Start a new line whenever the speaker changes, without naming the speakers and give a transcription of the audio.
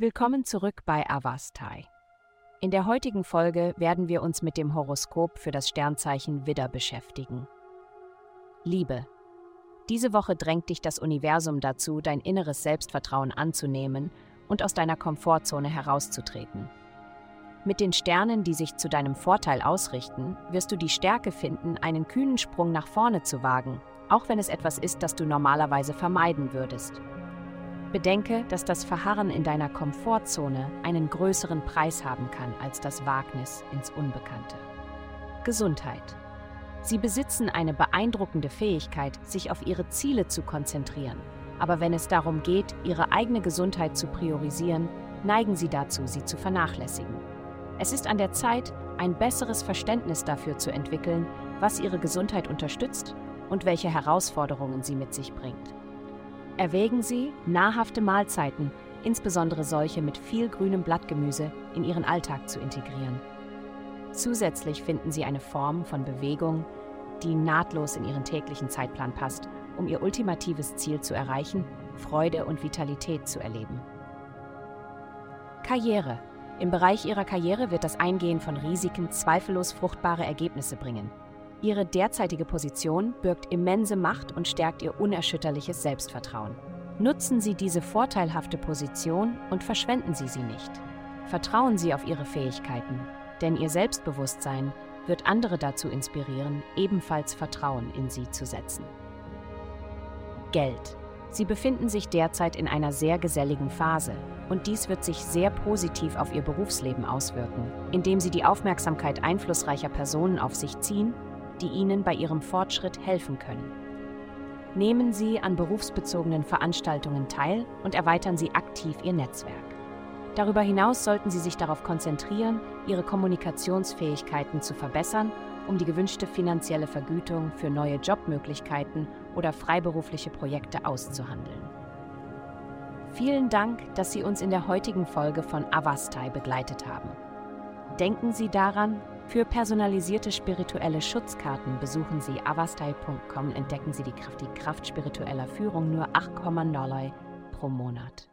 Willkommen zurück bei Avastai. In der heutigen Folge werden wir uns mit dem Horoskop für das Sternzeichen Widder beschäftigen. Liebe. Diese Woche drängt dich das Universum dazu, dein inneres Selbstvertrauen anzunehmen und aus deiner Komfortzone herauszutreten. Mit den Sternen, die sich zu deinem Vorteil ausrichten, wirst du die Stärke finden, einen kühnen Sprung nach vorne zu wagen, auch wenn es etwas ist, das du normalerweise vermeiden würdest. Bedenke, dass das Verharren in deiner Komfortzone einen größeren Preis haben kann als das Wagnis ins Unbekannte. Gesundheit. Sie besitzen eine beeindruckende Fähigkeit, sich auf ihre Ziele zu konzentrieren. Aber wenn es darum geht, ihre eigene Gesundheit zu priorisieren, neigen sie dazu, sie zu vernachlässigen. Es ist an der Zeit, ein besseres Verständnis dafür zu entwickeln, was ihre Gesundheit unterstützt und welche Herausforderungen sie mit sich bringt. Erwägen Sie, nahrhafte Mahlzeiten, insbesondere solche mit viel grünem Blattgemüse, in Ihren Alltag zu integrieren. Zusätzlich finden Sie eine Form von Bewegung, die nahtlos in Ihren täglichen Zeitplan passt, um Ihr ultimatives Ziel zu erreichen, Freude und Vitalität zu erleben. Karriere. Im Bereich Ihrer Karriere wird das Eingehen von Risiken zweifellos fruchtbare Ergebnisse bringen. Ihre derzeitige Position birgt immense Macht und stärkt Ihr unerschütterliches Selbstvertrauen. Nutzen Sie diese vorteilhafte Position und verschwenden Sie sie nicht. Vertrauen Sie auf Ihre Fähigkeiten, denn Ihr Selbstbewusstsein wird andere dazu inspirieren, ebenfalls Vertrauen in Sie zu setzen. Geld. Sie befinden sich derzeit in einer sehr geselligen Phase und dies wird sich sehr positiv auf Ihr Berufsleben auswirken, indem Sie die Aufmerksamkeit einflussreicher Personen auf sich ziehen die Ihnen bei Ihrem Fortschritt helfen können. Nehmen Sie an berufsbezogenen Veranstaltungen teil und erweitern Sie aktiv Ihr Netzwerk. Darüber hinaus sollten Sie sich darauf konzentrieren, Ihre Kommunikationsfähigkeiten zu verbessern, um die gewünschte finanzielle Vergütung für neue Jobmöglichkeiten oder freiberufliche Projekte auszuhandeln. Vielen Dank, dass Sie uns in der heutigen Folge von Avastai begleitet haben. Denken Sie daran, für personalisierte spirituelle Schutzkarten besuchen Sie avastai.com entdecken Sie die Kraft, die Kraft spiritueller Führung nur 8,9 pro Monat.